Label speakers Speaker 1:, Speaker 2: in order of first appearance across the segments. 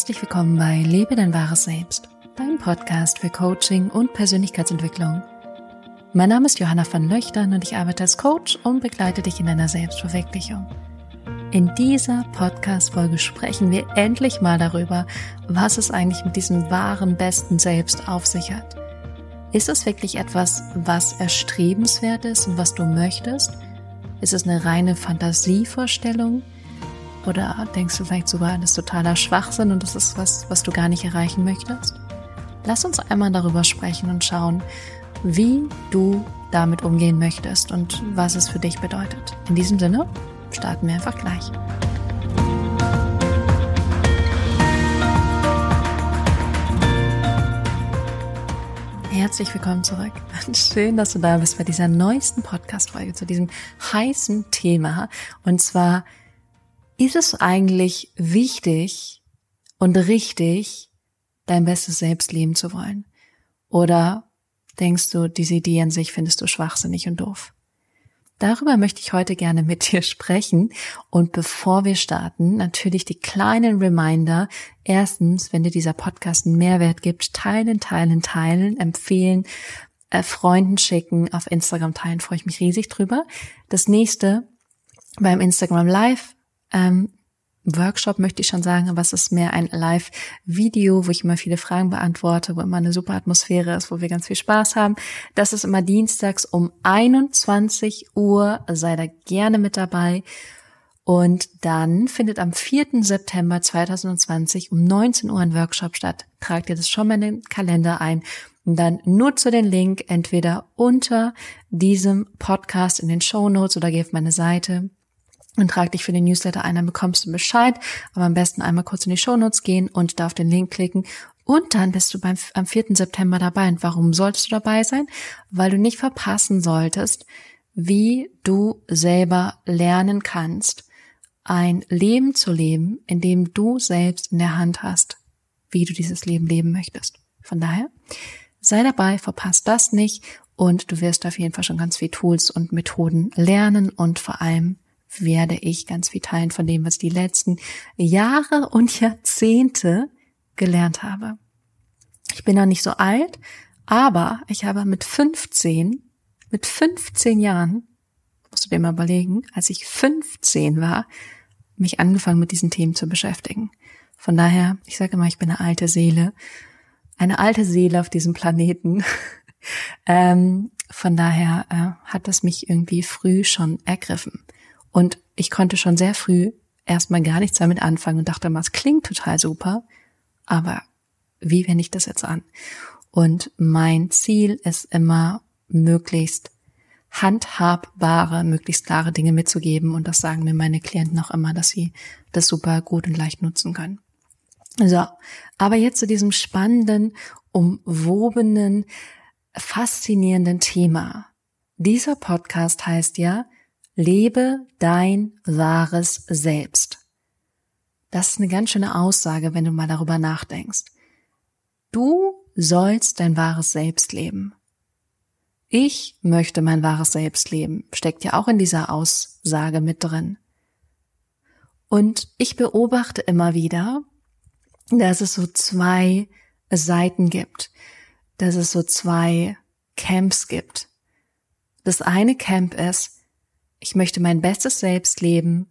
Speaker 1: Herzlich willkommen bei Lebe dein wahres Selbst, dein Podcast für Coaching und Persönlichkeitsentwicklung. Mein Name ist Johanna van Löchtern und ich arbeite als Coach und begleite dich in deiner Selbstverwirklichung. In dieser Podcast-Folge sprechen wir endlich mal darüber, was es eigentlich mit diesem wahren, besten Selbst auf sich hat. Ist es wirklich etwas, was erstrebenswert ist und was du möchtest? Ist es eine reine Fantasievorstellung? Oder denkst du vielleicht sogar, das ist totaler Schwachsinn und das ist was, was du gar nicht erreichen möchtest? Lass uns einmal darüber sprechen und schauen, wie du damit umgehen möchtest und was es für dich bedeutet. In diesem Sinne starten wir einfach gleich. Herzlich willkommen zurück. Schön, dass du da bist bei dieser neuesten Podcast-Folge zu diesem heißen Thema. Und zwar ist es eigentlich wichtig und richtig, dein bestes Selbst leben zu wollen? Oder denkst du, diese Idee an sich findest du schwachsinnig und doof? Darüber möchte ich heute gerne mit dir sprechen. Und bevor wir starten, natürlich die kleinen Reminder. Erstens, wenn dir dieser Podcast einen Mehrwert gibt, teilen, teilen, teilen, empfehlen, äh, Freunden schicken, auf Instagram teilen, freue ich mich riesig drüber. Das nächste, beim Instagram Live ähm, Workshop möchte ich schon sagen, aber es ist mehr ein Live-Video, wo ich immer viele Fragen beantworte, wo immer eine super Atmosphäre ist, wo wir ganz viel Spaß haben. Das ist immer dienstags um 21 Uhr. Sei da gerne mit dabei. Und dann findet am 4. September 2020 um 19 Uhr ein Workshop statt. Tragt ihr das schon mal in den Kalender ein. Und dann nutze den Link entweder unter diesem Podcast in den Show Notes oder geh auf meine Seite und trag dich für den Newsletter ein, dann bekommst du Bescheid. Aber am besten einmal kurz in die Shownotes gehen und da auf den Link klicken. Und dann bist du beim, am 4. September dabei. Und warum solltest du dabei sein? Weil du nicht verpassen solltest, wie du selber lernen kannst, ein Leben zu leben, in dem du selbst in der Hand hast, wie du dieses Leben leben möchtest. Von daher, sei dabei, verpasst das nicht und du wirst auf jeden Fall schon ganz viel Tools und Methoden lernen und vor allem werde ich ganz viel teilen von dem, was die letzten Jahre und Jahrzehnte gelernt habe. Ich bin noch nicht so alt, aber ich habe mit 15, mit 15 Jahren, musst du dir mal überlegen, als ich 15 war, mich angefangen mit diesen Themen zu beschäftigen. Von daher, ich sage immer, ich bin eine alte Seele, eine alte Seele auf diesem Planeten. ähm, von daher äh, hat das mich irgendwie früh schon ergriffen. Und ich konnte schon sehr früh erstmal gar nichts damit anfangen und dachte mal, es klingt total super, aber wie wende ich das jetzt an? Und mein Ziel ist immer, möglichst handhabbare, möglichst klare Dinge mitzugeben. Und das sagen mir meine Klienten auch immer, dass sie das super gut und leicht nutzen können. So, aber jetzt zu diesem spannenden, umwobenen, faszinierenden Thema. Dieser Podcast heißt ja Lebe dein wahres Selbst. Das ist eine ganz schöne Aussage, wenn du mal darüber nachdenkst. Du sollst dein wahres Selbst leben. Ich möchte mein wahres Selbst leben, steckt ja auch in dieser Aussage mit drin. Und ich beobachte immer wieder, dass es so zwei Seiten gibt, dass es so zwei Camps gibt. Das eine Camp ist, ich möchte mein bestes Selbst leben.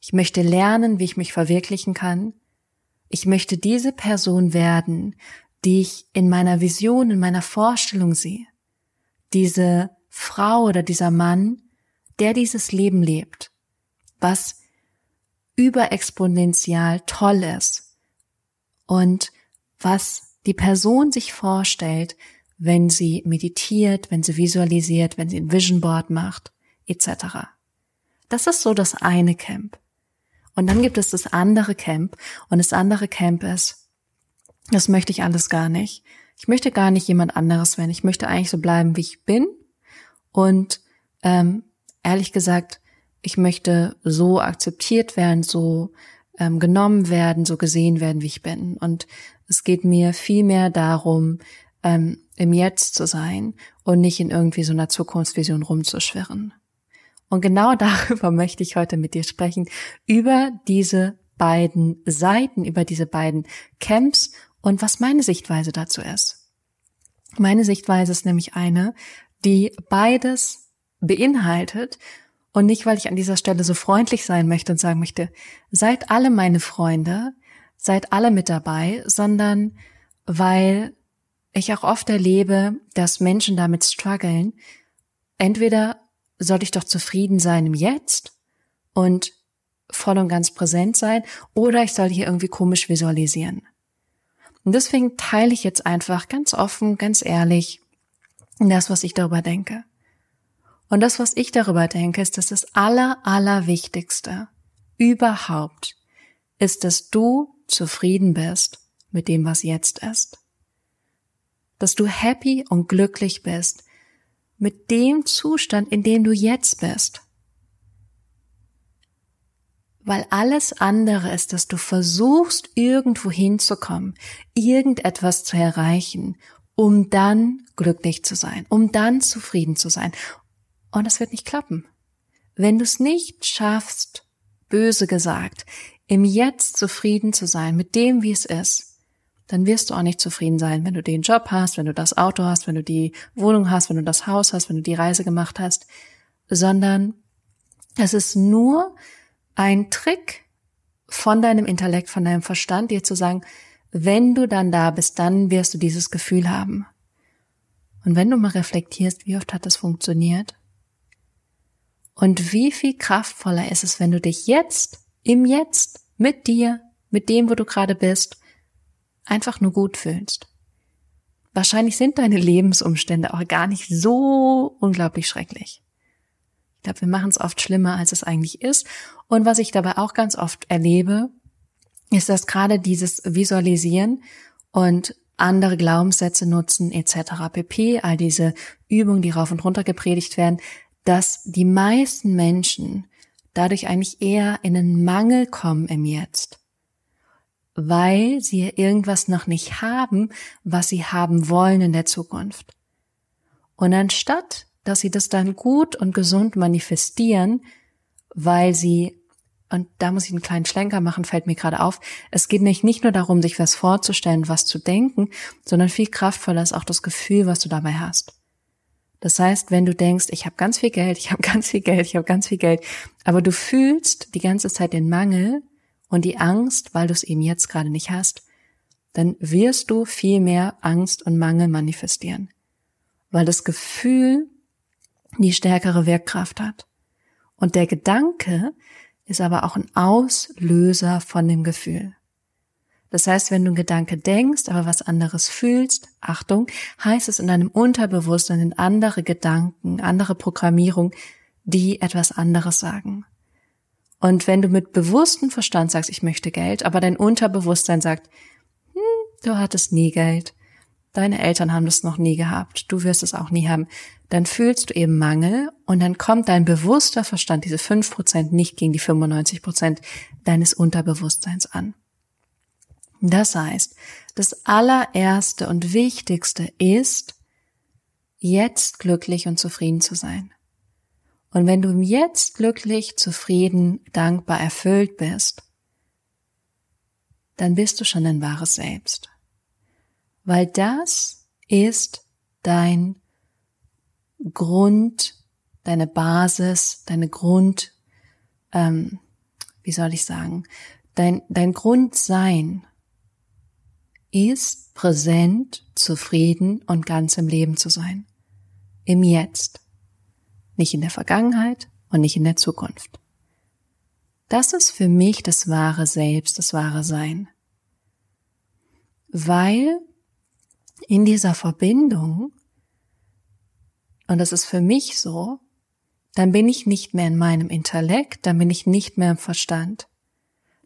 Speaker 1: Ich möchte lernen, wie ich mich verwirklichen kann. Ich möchte diese Person werden, die ich in meiner Vision, in meiner Vorstellung sehe. Diese Frau oder dieser Mann, der dieses Leben lebt, was überexponentiell toll ist und was die Person sich vorstellt, wenn sie meditiert, wenn sie visualisiert, wenn sie ein Vision Board macht etc. Das ist so das eine Camp. Und dann gibt es das andere Camp und das andere Camp ist, das möchte ich alles gar nicht. Ich möchte gar nicht jemand anderes werden. Ich möchte eigentlich so bleiben, wie ich bin. Und ähm, ehrlich gesagt, ich möchte so akzeptiert werden, so ähm, genommen werden, so gesehen werden, wie ich bin. Und es geht mir viel mehr darum, ähm, im Jetzt zu sein und nicht in irgendwie so einer Zukunftsvision rumzuschwirren. Und genau darüber möchte ich heute mit dir sprechen, über diese beiden Seiten, über diese beiden Camps und was meine Sichtweise dazu ist. Meine Sichtweise ist nämlich eine, die beides beinhaltet und nicht, weil ich an dieser Stelle so freundlich sein möchte und sagen möchte, seid alle meine Freunde, seid alle mit dabei, sondern weil ich auch oft erlebe, dass Menschen damit strugglen. Entweder sollte ich doch zufrieden sein im Jetzt und voll und ganz präsent sein, oder ich soll hier irgendwie komisch visualisieren. Und deswegen teile ich jetzt einfach ganz offen, ganz ehrlich das, was ich darüber denke. Und das, was ich darüber denke, ist, dass das aller, allerwichtigste überhaupt ist, dass du zufrieden bist mit dem, was jetzt ist. Dass du happy und glücklich bist mit dem Zustand, in dem du jetzt bist. Weil alles andere ist, dass du versuchst, irgendwo hinzukommen, irgendetwas zu erreichen, um dann glücklich zu sein, um dann zufrieden zu sein. Und das wird nicht klappen. Wenn du es nicht schaffst, böse gesagt, im Jetzt zufrieden zu sein mit dem, wie es ist, dann wirst du auch nicht zufrieden sein, wenn du den Job hast, wenn du das Auto hast, wenn du die Wohnung hast, wenn du das Haus hast, wenn du die Reise gemacht hast, sondern es ist nur ein Trick von deinem Intellekt, von deinem Verstand, dir zu sagen, wenn du dann da bist, dann wirst du dieses Gefühl haben. Und wenn du mal reflektierst, wie oft hat das funktioniert? Und wie viel kraftvoller ist es, wenn du dich jetzt, im Jetzt, mit dir, mit dem, wo du gerade bist, einfach nur gut fühlst. Wahrscheinlich sind deine Lebensumstände auch gar nicht so unglaublich schrecklich. Ich glaube, wir machen es oft schlimmer, als es eigentlich ist. Und was ich dabei auch ganz oft erlebe, ist, dass gerade dieses Visualisieren und andere Glaubenssätze nutzen etc. pp, all diese Übungen, die rauf und runter gepredigt werden, dass die meisten Menschen dadurch eigentlich eher in einen Mangel kommen im Jetzt, weil sie irgendwas noch nicht haben, was sie haben wollen in der Zukunft. Und anstatt dass sie das dann gut und gesund manifestieren, weil sie und da muss ich einen kleinen Schlenker machen, fällt mir gerade auf. Es geht nicht, nicht nur darum, sich was vorzustellen, was zu denken, sondern viel kraftvoller ist auch das Gefühl, was du dabei hast. Das heißt, wenn du denkst, ich habe ganz viel Geld, ich habe ganz viel Geld, ich habe ganz viel Geld, aber du fühlst die ganze Zeit den Mangel und die Angst, weil du es eben jetzt gerade nicht hast, dann wirst du viel mehr Angst und Mangel manifestieren. Weil das Gefühl die stärkere Wirkkraft hat. Und der Gedanke ist aber auch ein Auslöser von dem Gefühl. Das heißt, wenn du einen Gedanke denkst, aber was anderes fühlst, Achtung, heißt es in deinem Unterbewusstsein sind andere Gedanken, andere Programmierung, die etwas anderes sagen. Und wenn du mit bewusstem Verstand sagst, ich möchte Geld, aber dein Unterbewusstsein sagt, hm, du hattest nie Geld, deine Eltern haben das noch nie gehabt, du wirst es auch nie haben, dann fühlst du eben Mangel und dann kommt dein bewusster Verstand, diese fünf Prozent, nicht gegen die 95 Prozent deines Unterbewusstseins an. Das heißt, das allererste und wichtigste ist, jetzt glücklich und zufrieden zu sein. Und wenn du jetzt glücklich, zufrieden, dankbar, erfüllt bist, dann bist du schon ein wahres Selbst weil das ist dein Grund, deine Basis, deine Grund, ähm, wie soll ich sagen, dein, dein Grundsein ist präsent, zufrieden und ganz im Leben zu sein. Im Jetzt. Nicht in der Vergangenheit und nicht in der Zukunft. Das ist für mich das wahre Selbst, das wahre Sein. Weil in dieser Verbindung, und das ist für mich so, dann bin ich nicht mehr in meinem Intellekt, dann bin ich nicht mehr im Verstand.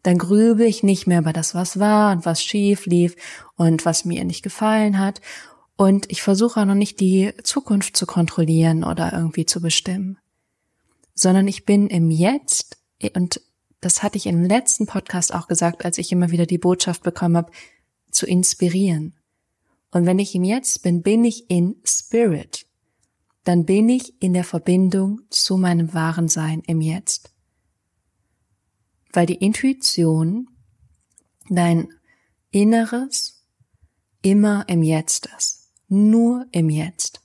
Speaker 1: Dann grübe ich nicht mehr über das, was war und was schief lief und was mir nicht gefallen hat. Und ich versuche auch noch nicht die Zukunft zu kontrollieren oder irgendwie zu bestimmen, sondern ich bin im Jetzt und das hatte ich im letzten Podcast auch gesagt, als ich immer wieder die Botschaft bekommen habe, zu inspirieren. Und wenn ich im Jetzt bin, bin ich in Spirit. Dann bin ich in der Verbindung zu meinem wahren Sein im Jetzt. weil die Intuition, dein Inneres, immer im Jetzt ist. Nur im Jetzt.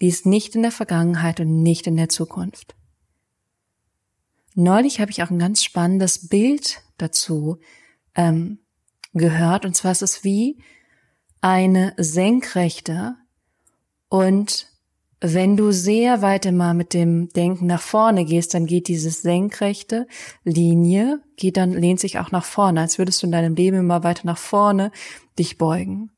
Speaker 1: Die ist nicht in der Vergangenheit und nicht in der Zukunft. Neulich habe ich auch ein ganz spannendes Bild dazu ähm, gehört. Und zwar ist es wie eine Senkrechte. Und wenn du sehr weit immer mit dem Denken nach vorne gehst, dann geht diese senkrechte Linie, geht dann, lehnt sich auch nach vorne, als würdest du in deinem Leben immer weiter nach vorne dich beugen.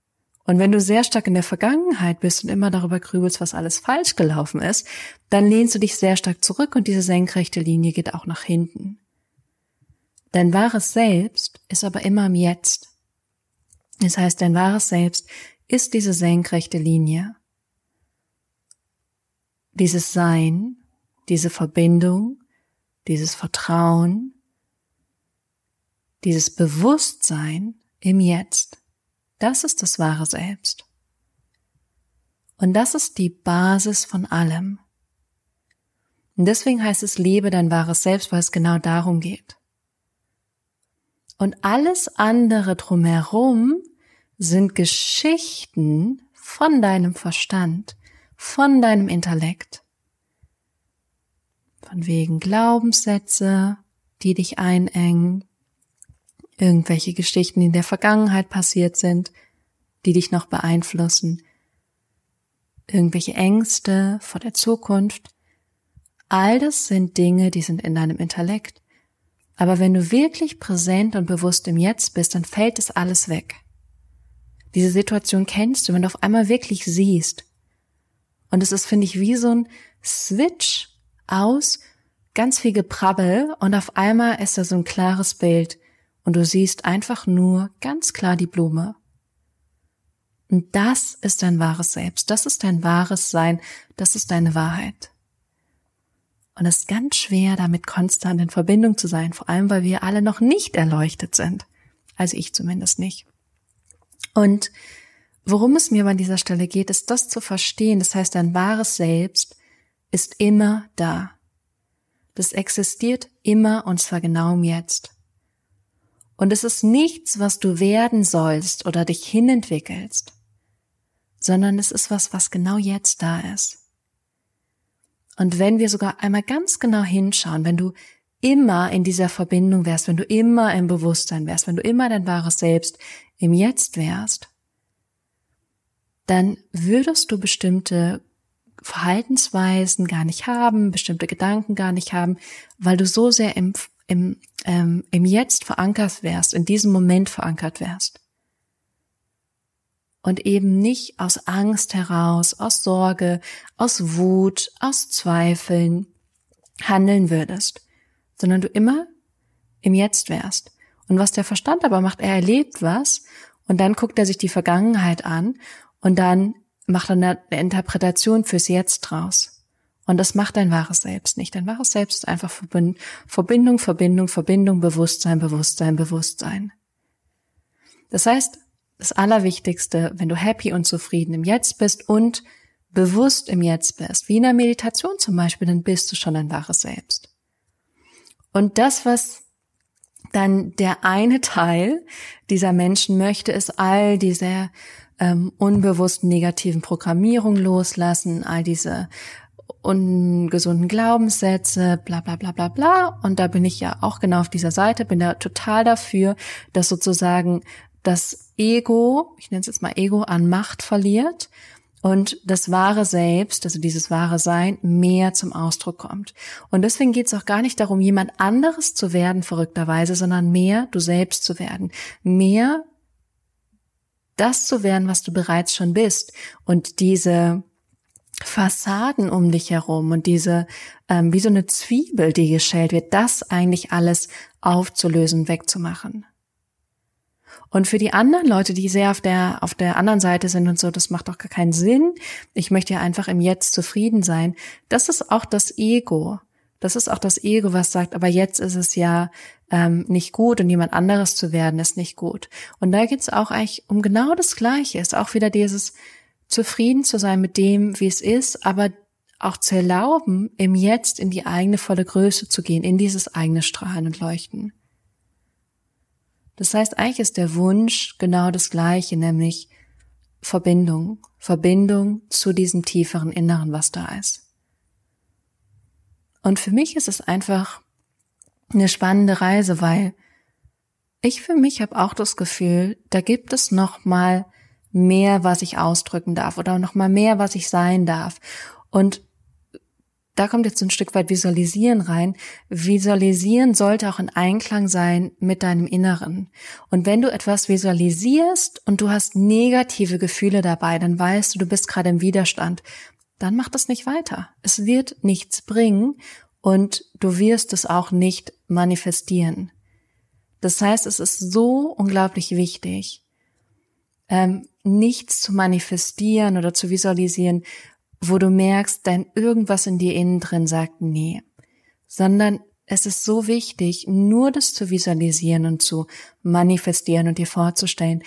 Speaker 1: Und wenn du sehr stark in der Vergangenheit bist und immer darüber grübelst, was alles falsch gelaufen ist, dann lehnst du dich sehr stark zurück und diese senkrechte Linie geht auch nach hinten. Dein wahres Selbst ist aber immer im Jetzt. Das heißt, dein wahres Selbst ist diese senkrechte Linie. Dieses Sein, diese Verbindung, dieses Vertrauen, dieses Bewusstsein im Jetzt. Das ist das wahre Selbst. Und das ist die Basis von allem. Und deswegen heißt es, lebe dein wahres Selbst, weil es genau darum geht. Und alles andere drumherum sind Geschichten von deinem Verstand, von deinem Intellekt. Von wegen Glaubenssätze, die dich einengen, irgendwelche Geschichten, die in der Vergangenheit passiert sind, die dich noch beeinflussen, irgendwelche Ängste vor der Zukunft. All das sind Dinge, die sind in deinem Intellekt. Aber wenn du wirklich präsent und bewusst im Jetzt bist, dann fällt es alles weg. Diese Situation kennst du, wenn du auf einmal wirklich siehst. Und es ist, finde ich, wie so ein Switch aus ganz viel Geprabbel und auf einmal ist da so ein klares Bild und du siehst einfach nur ganz klar die Blume. Und das ist dein wahres Selbst, das ist dein wahres Sein, das ist deine Wahrheit. Und es ist ganz schwer, damit konstant in Verbindung zu sein, vor allem weil wir alle noch nicht erleuchtet sind. Also ich zumindest nicht. Und worum es mir an dieser Stelle geht, ist das zu verstehen. Das heißt, dein wahres Selbst ist immer da. Das existiert immer und zwar genau im Jetzt. Und es ist nichts, was du werden sollst oder dich hinentwickelst, sondern es ist was, was genau jetzt da ist. Und wenn wir sogar einmal ganz genau hinschauen, wenn du immer in dieser Verbindung wärst, wenn du immer im Bewusstsein wärst, wenn du immer dein wahres Selbst im Jetzt wärst, dann würdest du bestimmte Verhaltensweisen gar nicht haben, bestimmte Gedanken gar nicht haben, weil du so sehr im im, ähm, im Jetzt verankert wärst, in diesem Moment verankert wärst. Und eben nicht aus Angst heraus, aus Sorge, aus Wut, aus Zweifeln handeln würdest, sondern du immer im Jetzt wärst. Und was der Verstand aber macht, er erlebt was und dann guckt er sich die Vergangenheit an und dann macht er eine Interpretation fürs Jetzt draus. Und das macht dein wahres Selbst nicht. Dein wahres Selbst ist einfach Verbindung, Verbindung, Verbindung, Bewusstsein, Bewusstsein, Bewusstsein. Das heißt, das Allerwichtigste, wenn du happy und zufrieden im Jetzt bist und bewusst im Jetzt bist, wie in der Meditation zum Beispiel, dann bist du schon dein wahres Selbst. Und das, was dann der eine Teil dieser Menschen möchte, ist all diese ähm, unbewussten negativen Programmierungen loslassen, all diese ungesunden Glaubenssätze, bla bla bla bla bla. Und da bin ich ja auch genau auf dieser Seite, bin da total dafür, dass sozusagen das Ego, ich nenne es jetzt mal Ego, an Macht verliert und das wahre Selbst, also dieses wahre Sein, mehr zum Ausdruck kommt. Und deswegen geht es auch gar nicht darum, jemand anderes zu werden, verrückterweise, sondern mehr du selbst zu werden. Mehr das zu werden, was du bereits schon bist. Und diese Fassaden um dich herum und diese, ähm, wie so eine Zwiebel, die geschält wird, das eigentlich alles aufzulösen, wegzumachen. Und für die anderen Leute, die sehr auf der, auf der anderen Seite sind und so, das macht doch gar keinen Sinn. Ich möchte ja einfach im Jetzt zufrieden sein. Das ist auch das Ego. Das ist auch das Ego, was sagt, aber jetzt ist es ja ähm, nicht gut und jemand anderes zu werden ist nicht gut. Und da geht's auch eigentlich um genau das Gleiche. Ist auch wieder dieses, zufrieden zu sein mit dem, wie es ist, aber auch zu erlauben, im Jetzt in die eigene volle Größe zu gehen, in dieses eigene Strahlen und Leuchten. Das heißt, eigentlich ist der Wunsch genau das gleiche, nämlich Verbindung, Verbindung zu diesem tieferen Inneren, was da ist. Und für mich ist es einfach eine spannende Reise, weil ich für mich habe auch das Gefühl, da gibt es noch mal mehr, was ich ausdrücken darf oder noch mal mehr, was ich sein darf. Und da kommt jetzt ein Stück weit Visualisieren rein. Visualisieren sollte auch in Einklang sein mit deinem Inneren. Und wenn du etwas visualisierst und du hast negative Gefühle dabei, dann weißt du, du bist gerade im Widerstand. Dann mach das nicht weiter. Es wird nichts bringen und du wirst es auch nicht manifestieren. Das heißt, es ist so unglaublich wichtig, ähm, nichts zu manifestieren oder zu visualisieren, wo du merkst, dein irgendwas in dir innen drin sagt nee, sondern es ist so wichtig, nur das zu visualisieren und zu manifestieren und dir vorzustellen,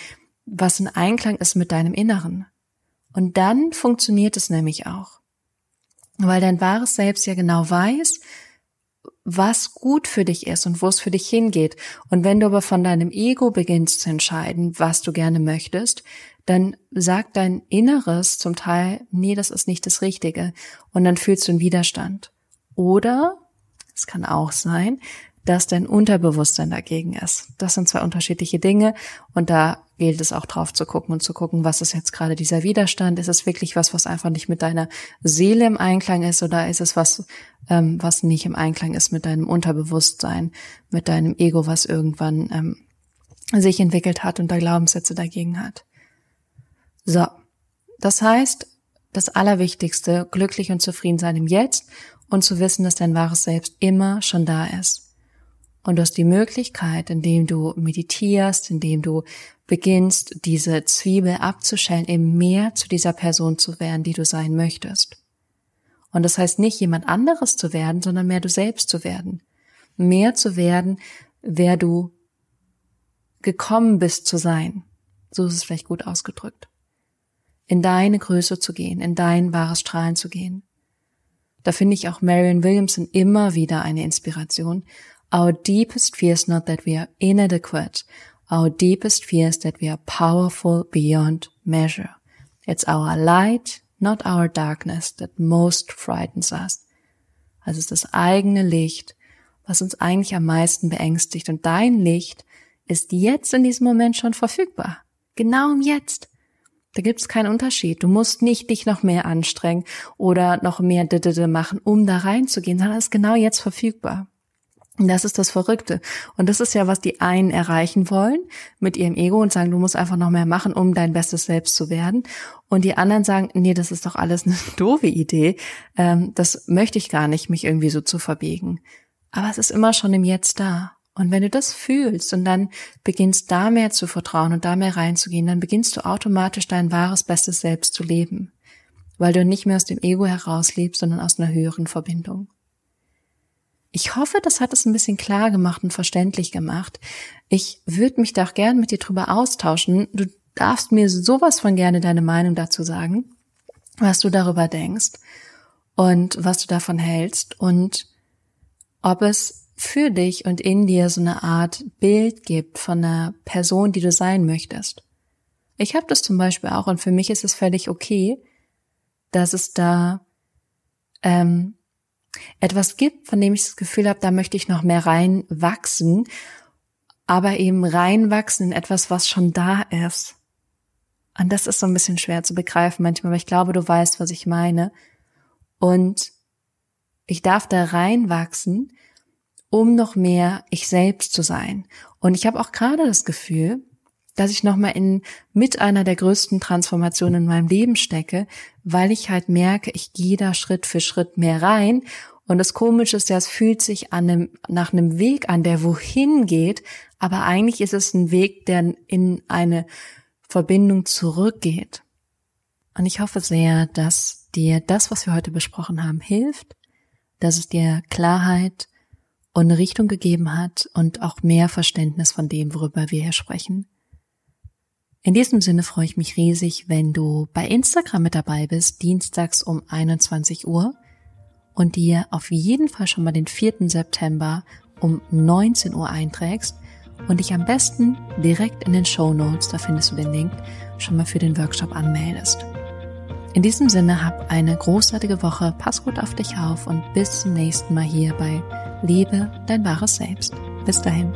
Speaker 1: was in Einklang ist mit deinem Inneren. Und dann funktioniert es nämlich auch. Weil dein wahres Selbst ja genau weiß, was gut für dich ist und wo es für dich hingeht. Und wenn du aber von deinem Ego beginnst zu entscheiden, was du gerne möchtest, dann sagt dein Inneres zum Teil, nee, das ist nicht das Richtige. Und dann fühlst du einen Widerstand. Oder, es kann auch sein, dass dein Unterbewusstsein dagegen ist. Das sind zwei unterschiedliche Dinge und da gilt es auch drauf zu gucken und zu gucken, was ist jetzt gerade dieser Widerstand? Ist es wirklich was, was einfach nicht mit deiner Seele im Einklang ist oder ist es was, ähm, was nicht im Einklang ist mit deinem Unterbewusstsein, mit deinem Ego, was irgendwann ähm, sich entwickelt hat und da Glaubenssätze dagegen hat? So, das heißt, das Allerwichtigste, glücklich und zufrieden sein im Jetzt und zu wissen, dass dein wahres Selbst immer schon da ist. Und du hast die Möglichkeit, indem du meditierst, indem du beginnst, diese Zwiebel abzuschälen, eben mehr zu dieser Person zu werden, die du sein möchtest. Und das heißt nicht jemand anderes zu werden, sondern mehr du selbst zu werden. Mehr zu werden, wer du gekommen bist zu sein. So ist es vielleicht gut ausgedrückt. In deine Größe zu gehen, in dein wahres Strahlen zu gehen. Da finde ich auch Marion Williamson immer wieder eine Inspiration, Our deepest fear is not that we are inadequate. Our deepest fear is that we are powerful beyond measure. It's our light, not our darkness, that most frightens us. Also es ist das eigene Licht, was uns eigentlich am meisten beängstigt. Und dein Licht ist jetzt in diesem Moment schon verfügbar. Genau im Jetzt. Da gibt's keinen Unterschied. Du musst nicht dich noch mehr anstrengen oder noch mehr machen, um da reinzugehen, sondern es ist genau jetzt verfügbar. Das ist das Verrückte. Und das ist ja, was die einen erreichen wollen mit ihrem Ego und sagen, du musst einfach noch mehr machen, um dein bestes Selbst zu werden. Und die anderen sagen, nee, das ist doch alles eine doofe Idee. Ähm, das möchte ich gar nicht, mich irgendwie so zu verbiegen. Aber es ist immer schon im Jetzt da. Und wenn du das fühlst und dann beginnst da mehr zu vertrauen und da mehr reinzugehen, dann beginnst du automatisch dein wahres, bestes Selbst zu leben. Weil du nicht mehr aus dem Ego heraus lebst, sondern aus einer höheren Verbindung. Ich hoffe, das hat es ein bisschen klar gemacht und verständlich gemacht. Ich würde mich da auch gern mit dir drüber austauschen. Du darfst mir sowas von gerne deine Meinung dazu sagen, was du darüber denkst und was du davon hältst und ob es für dich und in dir so eine Art Bild gibt von einer Person, die du sein möchtest. Ich habe das zum Beispiel auch und für mich ist es völlig okay, dass es da ähm, etwas gibt, von dem ich das Gefühl habe, da möchte ich noch mehr reinwachsen, aber eben reinwachsen in etwas, was schon da ist. Und das ist so ein bisschen schwer zu begreifen manchmal, aber ich glaube, du weißt, was ich meine. Und ich darf da reinwachsen, um noch mehr ich selbst zu sein. Und ich habe auch gerade das Gefühl, dass ich nochmal in mit einer der größten Transformationen in meinem Leben stecke, weil ich halt merke, ich gehe da Schritt für Schritt mehr rein. Und das Komische ist ja, es fühlt sich an einem, nach einem Weg an, der wohin geht, aber eigentlich ist es ein Weg, der in eine Verbindung zurückgeht. Und ich hoffe sehr, dass dir das, was wir heute besprochen haben, hilft, dass es dir Klarheit und eine Richtung gegeben hat und auch mehr Verständnis von dem, worüber wir hier sprechen. In diesem Sinne freue ich mich riesig, wenn du bei Instagram mit dabei bist, dienstags um 21 Uhr. und dir auf jeden Fall schon mal den 4. September um 19 Uhr einträgst und dich am besten direkt in den Show Notes, da findest du den Link, schon mal für den Workshop anmeldest. In diesem Sinne hab eine großartige Woche, pass gut auf dich auf und bis zum nächsten Mal hier bei Lebe dein wahres Selbst. Bis dahin.